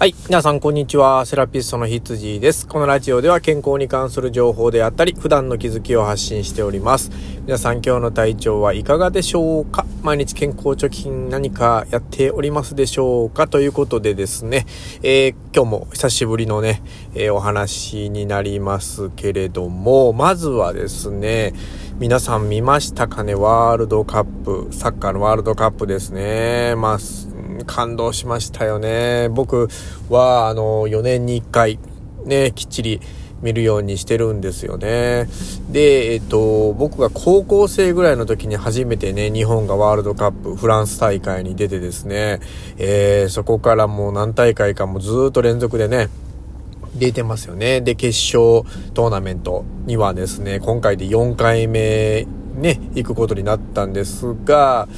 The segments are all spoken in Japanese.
はい。皆さん、こんにちは。セラピストの羊です。このラジオでは健康に関する情報であったり、普段の気づきを発信しております。皆さん、今日の体調はいかがでしょうか？毎日健康貯金何かやっておりますでしょうか？ということでですね、えー、今日も久しぶりのね、えー、お話になりますけれども、まずはですね、皆さん見ましたかね？ワールドカップ、サッカーのワールドカップですね。まあ、感動しましたよね。僕は、あの、4年に1回、ね、きっちり見るようにしてるんですよね。で、えっと、僕が高校生ぐらいの時に初めてね、日本がワールドカップ、フランス大会に出てですね、えー、そこからもう何大会かもずっと連続でね、出てますよね。で、決勝トーナメントにはですね、今回で4回目ね、行くことになったんですが、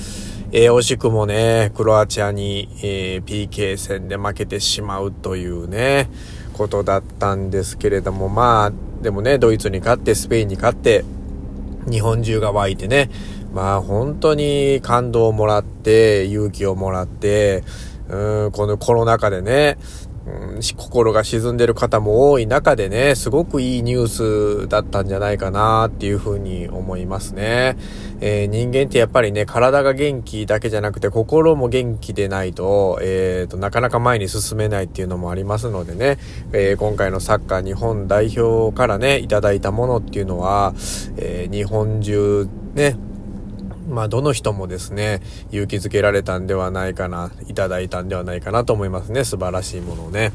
えー、惜しくもね、クロアチアに、えー、PK 戦で負けてしまうというね、ことだったんですけれども、まあ、でもね、ドイツに勝って、スペインに勝って、日本中が湧いてね、まあ本当に感動をもらって、勇気をもらって、うん、このコロナ禍でね、うん、心が沈んでる方も多い中でね、すごくいいニュースだったんじゃないかなっていうふうに思いますね。えー、人間ってやっぱりね、体が元気だけじゃなくて心も元気でないと、えーと、なかなか前に進めないっていうのもありますのでね、えー、今回のサッカー日本代表からね、いただいたものっていうのは、えー、日本中ね、まあ、どの人もですね、勇気づけられたんではないかな、いただいたんではないかなと思いますね。素晴らしいものをね。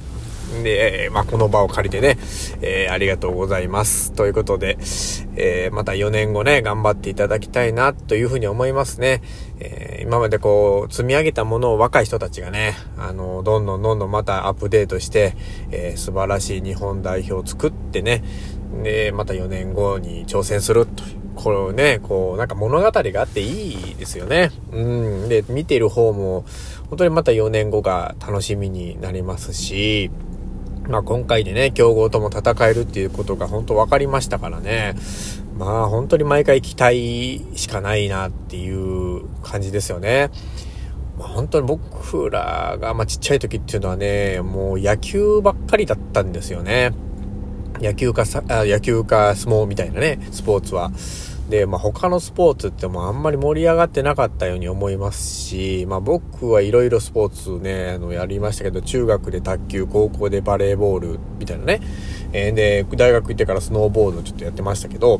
で、まあ、この場を借りてね、えー、ありがとうございます。ということで、えー、また4年後ね、頑張っていただきたいな、というふうに思いますね。えー、今までこう、積み上げたものを若い人たちがね、あの、どんどんどんどんまたアップデートして、え素晴らしい日本代表を作ってね、で、また4年後に挑戦するという。これね、こう、なんか物語があっていいですよね。うん。で、見てる方も、本当にまた4年後が楽しみになりますし、まあ今回でね、強豪とも戦えるっていうことが本当分かりましたからね。まあ本当に毎回期待しかないなっていう感じですよね。まあ、本当に僕らが、まあ、ちっちゃい時っていうのはね、もう野球ばっかりだったんですよね。野球かさ、野球か相撲みたいなね、スポーツは。で、まあ、他のスポーツってもあんまり盛り上がってなかったように思いますし、まあ、僕はいろいろスポーツね、あの、やりましたけど、中学で卓球、高校でバレーボールみたいなね。えー、で、大学行ってからスノーボードちょっとやってましたけど、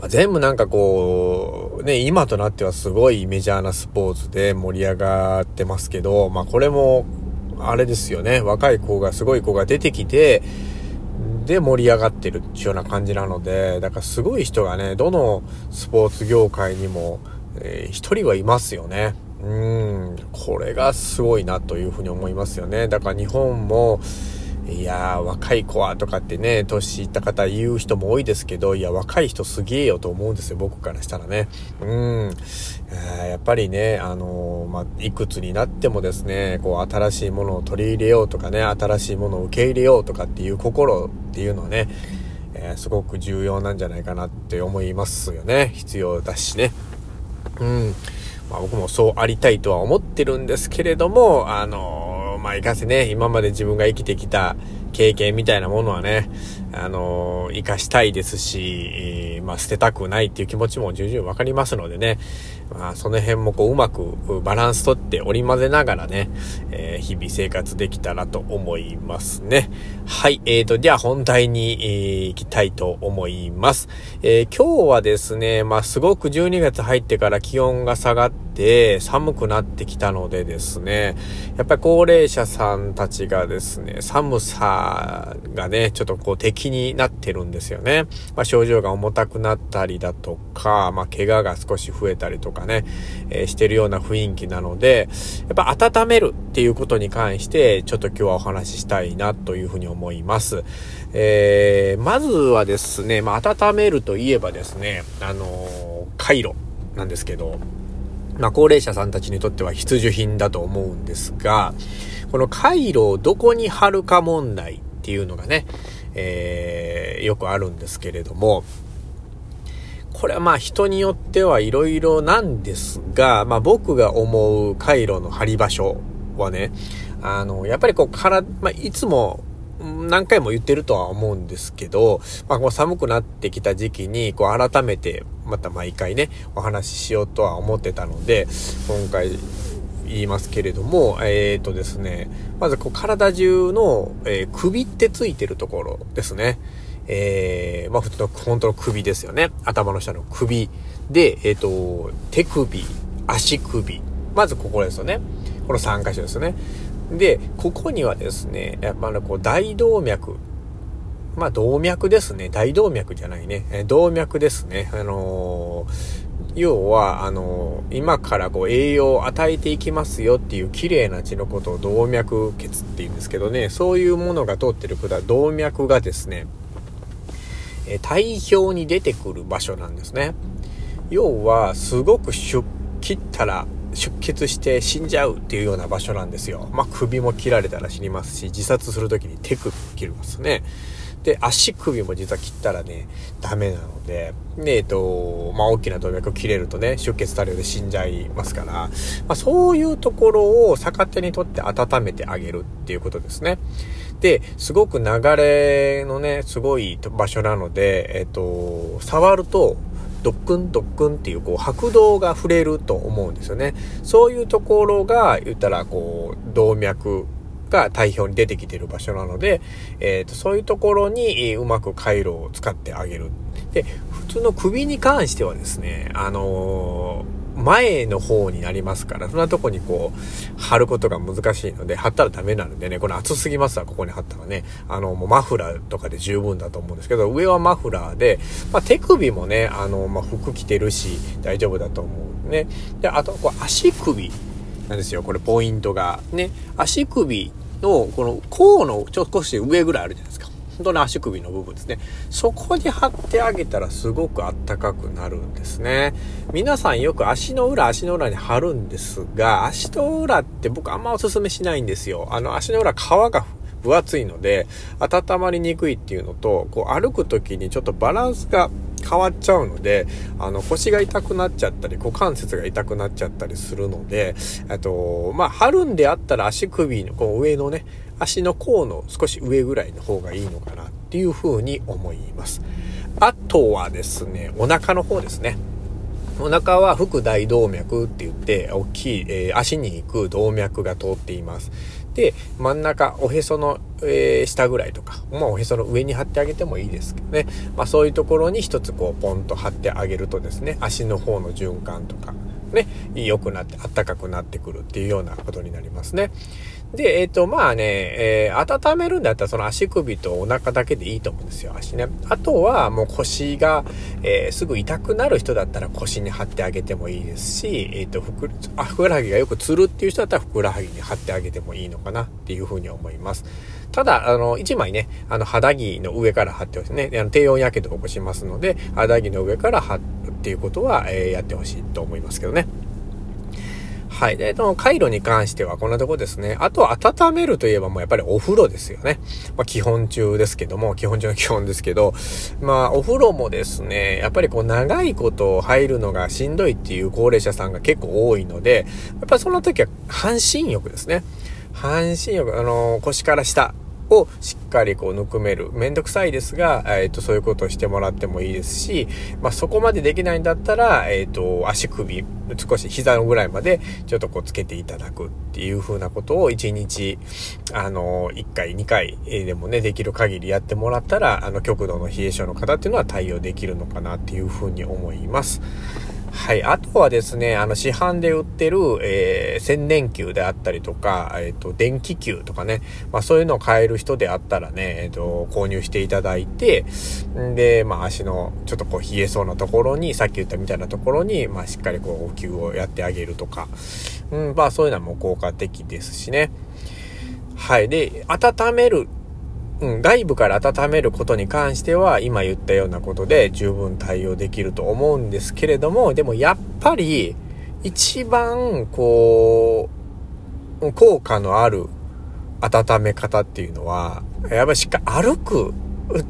まあ、全部なんかこう、ね、今となってはすごいメジャーなスポーツで盛り上がってますけど、まあ、これも、あれですよね、若い子が、すごい子が出てきて、で盛り上がってるっていうような感じなので、だからすごい人がね、どのスポーツ業界にも、えー、一人はいますよね。うん、これがすごいなというふうに思いますよね。だから日本も、いやー、若い子はとかってね、年いった方言う人も多いですけど、いや、若い人すげえよと思うんですよ、僕からしたらね。うん。やっぱりね、あのー、まあ、いくつになってもですね、こう、新しいものを取り入れようとかね、新しいものを受け入れようとかっていう心っていうのはね、えー、すごく重要なんじゃないかなって思いますよね。必要だしね。うん。まあ、僕もそうありたいとは思ってるんですけれども、あのーまあ、いかせね、今まで自分が生きてきた経験みたいなものはね、あのー、生かしたいですし、まあ、捨てたくないっていう気持ちも重々わかりますのでね、まあ、その辺もこう、うまくバランスとって織り交ぜながらね、えー、日々生活できたらと思いますね。はい、えーと、では本題に、えー、行きたいと思います。えー、今日はですね、まあ、すごく12月入ってから気温が下がって寒くなってきたのでですね、やっぱり高齢者さんたちがですね、寒さがね、ちょっとこう敵になってるんですよね。まあ、症状が重たくなったりだとか、まあ、怪我が少し増えたりとかね、えー、してるような雰囲気なので、やっぱ温めるっていうことに関して、ちょっと今日はお話ししたいなというふうに思います。えー、まずはですね、まあ、温めるといえばですね、あのー、カイロなんですけど、まあ、高齢者さんたちにとっては必需品だと思うんですが、このカイロをどこに貼るか問題っていうのがね、えー、よくあるんですけれども、これはまあ人によってはいろいろなんですが、まあ僕が思う回路の張り場所はね、あの、やっぱりこう、から、まあ、いつも、何回も言ってるとは思うんですけど、まあ、こう寒くなってきた時期に、こう改めて、また毎回ね、お話ししようとは思ってたので、今回言いますけれども、えっ、ー、とですね、まずこう体中の、えー、首ってついてるところですね。えー、まあ普通の本当の首ですよね。頭の下の首。で、えっ、ー、と、手首、足首。まずここですよね。この3箇所ですね。で、ここにはですね、やっぱりこう大動脈。まあ動脈ですね。大動脈じゃないね。え動脈ですね。あのー、要は、あのー、今からこう栄養を与えていきますよっていう綺麗な血のことを動脈血って言うんですけどね、そういうものが通ってる管、動脈がですね、え体表に出てくる場所なんですね。要は、すごく出切ったら出血して死んじゃうっていうような場所なんですよ。まあ、首も切られたら死にますし、自殺する時に手首切りますね。で、足首も実は切ったらね、ダメなので、で、えっと、まあ、大きな動脈を切れるとね、出血多量で死んじゃいますから、まあ、そういうところを逆手にとって温めてあげるっていうことですね。で、すごく流れのね、すごい場所なので、えっと、触ると、ドックンドックンっていうこう拍動が触れると思うんですよね。そういうところが言ったらこう動脈が体表に出てきてる場所なので、えーと、そういうところにうまく回路を使ってあげる。で、普通の首に関してはですね、あのー前の方になりますから、そんなとこにこう、貼ることが難しいので、貼ったらダメなのでね、これ熱すぎますわ、ここに貼ったらね。あの、もうマフラーとかで十分だと思うんですけど、上はマフラーで、まあ、手首もね、あの、まあ、服着てるし、大丈夫だと思うね。で、あと、こう、足首なんですよ、これポイントが。ね、足首の、この甲のちょっと少し上ぐらいあるじゃないですか。本当に足首の部分ですね。そこに貼ってあげたらすごくあったかくなるんですね。皆さんよく足の裏、足の裏に貼るんですが、足の裏って僕あんまおすすめしないんですよ。あの足の裏皮が分厚いので、温まりにくいっていうのと、こう歩く時にちょっとバランスが変わっちゃうので、あの腰が痛くなっちゃったり、股関節が痛くなっちゃったりするので、あと、まあ、貼るんであったら足首のこう上のね、足の甲の少し上ぐらいの方がいいのかなっていうふうに思います。あとはですね、お腹の方ですね。お腹は腹大動脈って言って、大きい、えー、足に行く動脈が通っています。で、真ん中、おへその、え、下ぐらいとか、まあ、おへその上に貼ってあげてもいいですけどね。まあ、そういうところに一つこう、ポンと貼ってあげるとですね、足の方の循環とか、ね、良くなって、あったかくなってくるっていうようなことになりますね。で、えっ、ー、と、まあね、えー、温めるんだったらその足首とお腹だけでいいと思うんですよ、足ね。あとはもう腰が、えー、すぐ痛くなる人だったら腰に貼ってあげてもいいですし、えっ、と、ふく、あ、ふくらはぎがよくつるっていう人だったらふくらはぎに貼ってあげてもいいのかなっていうふうに思います。ただ、あの、一枚ね、あの、肌着の上から貼ってほしいね。あの低温やけどを起こしますので、肌着の上から貼るっていうことは、えやってほしいと思いますけどね。はい。で、その回路に関してはこんなとこですね。あと温めるといえばもうやっぱりお風呂ですよね。まあ基本中ですけども、基本中の基本ですけど、まあお風呂もですね、やっぱりこう長いこと入るのがしんどいっていう高齢者さんが結構多いので、やっぱりそんな時は半身浴ですね。半身浴、あの、腰から下をしっかりこうぬくめる。めんどくさいですが、えっ、ー、と、そういうことをしてもらってもいいですし、まあ、そこまでできないんだったら、えっ、ー、と、足首、少し膝のぐらいまでちょっとこうつけていただくっていう風なことを1日、あの、1回、2回でもね、できる限りやってもらったら、あの、極度の冷え性の方っていうのは対応できるのかなっていう風に思います。はい。あとはですね、あの、市販で売ってる、えー、洗電球であったりとか、えっ、ー、と、電気球とかね、まあそういうのを買える人であったらね、えっ、ー、と、購入していただいて、んで、まあ足のちょっとこう冷えそうなところに、さっき言ったみたいなところに、まあしっかりこう、お灸をやってあげるとか、うん、まあそういうのはもう効果的ですしね。はい。で、温めるうん、外部から温めることに関しては、今言ったようなことで十分対応できると思うんですけれども、でもやっぱり、一番、こう、効果のある温め方っていうのは、やっぱりしっかり歩く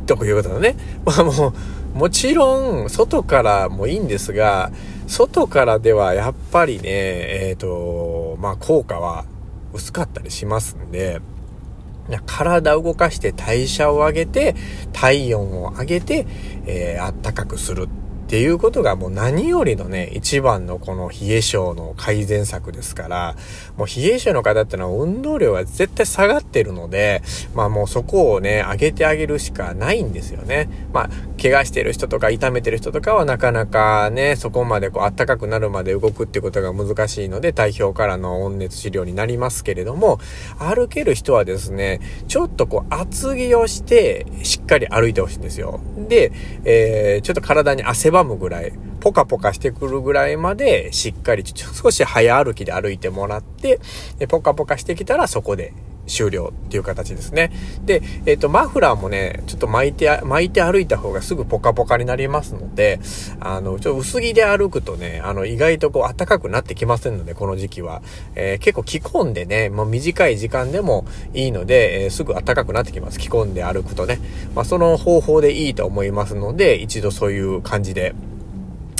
ということだね。まあもう、もちろん、外からもいいんですが、外からではやっぱりね、えっ、ー、と、まあ効果は薄かったりしますんで、体を動かして代謝を上げて、体温を上げて、えー、暖かくする。っっていうことがもう何よりのね、一番のこの冷え症の改善策ですから、もう冷え症の方ってのは運動量が絶対下がってるので、まあもうそこをね、上げてあげるしかないんですよね。まあ、怪我してる人とか痛めてる人とかはなかなかね、そこまでこう暖かくなるまで動くってことが難しいので、体表からの温熱治療になりますけれども、歩ける人はですね、ちょっとこう厚着をして、しっかり歩いてほしいんですよ。で、えー、ちょっと体に汗ばむぐらい、ポカポカしてくるぐらいまで、しっかり少し早歩きで歩いてもらって、でポカポカしてきたらそこで終了っていう形ですね。で、えっ、ー、と、マフラーもね、ちょっと巻いて、巻いて歩いた方がすぐポカポカになりますので、あの、ちょっと薄着で歩くとね、あの、意外とこう暖かくなってきませんので、この時期は。えー、結構着込んでね、もう短い時間でもいいので、えー、すぐ暖かくなってきます。着込んで歩くとね。まあ、その方法でいいと思いますので、一度そういう感じで、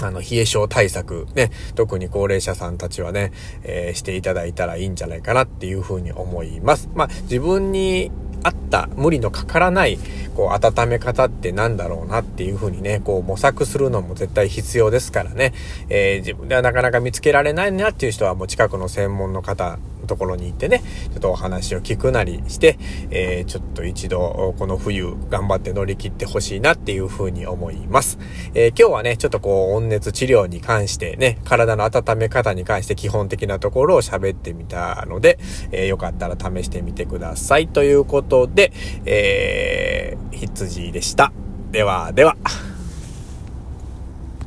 あの、冷え症対策ね、特に高齢者さんたちはね、えー、していただいたらいいんじゃないかなっていうふうに思います。まあ、自分に合った無理のかからないこう温め方ってなんだろうなっていうふうにねこう模索するのも絶対必要ですからね、えー、自分ではなかなか見つけられないなっていう人はもう近くの専門の方ところに行ってねちょっとお話を聞くなりして、えー、ちょっと一度この冬頑張って乗り切ってほしいなっていうふうに思います、えー、今日はねちょっとこう温熱治療に関してね体の温め方に関して基本的なところを喋ってみたので、えよかったら試してみてくださいということで、えー、羊でした。ではでは。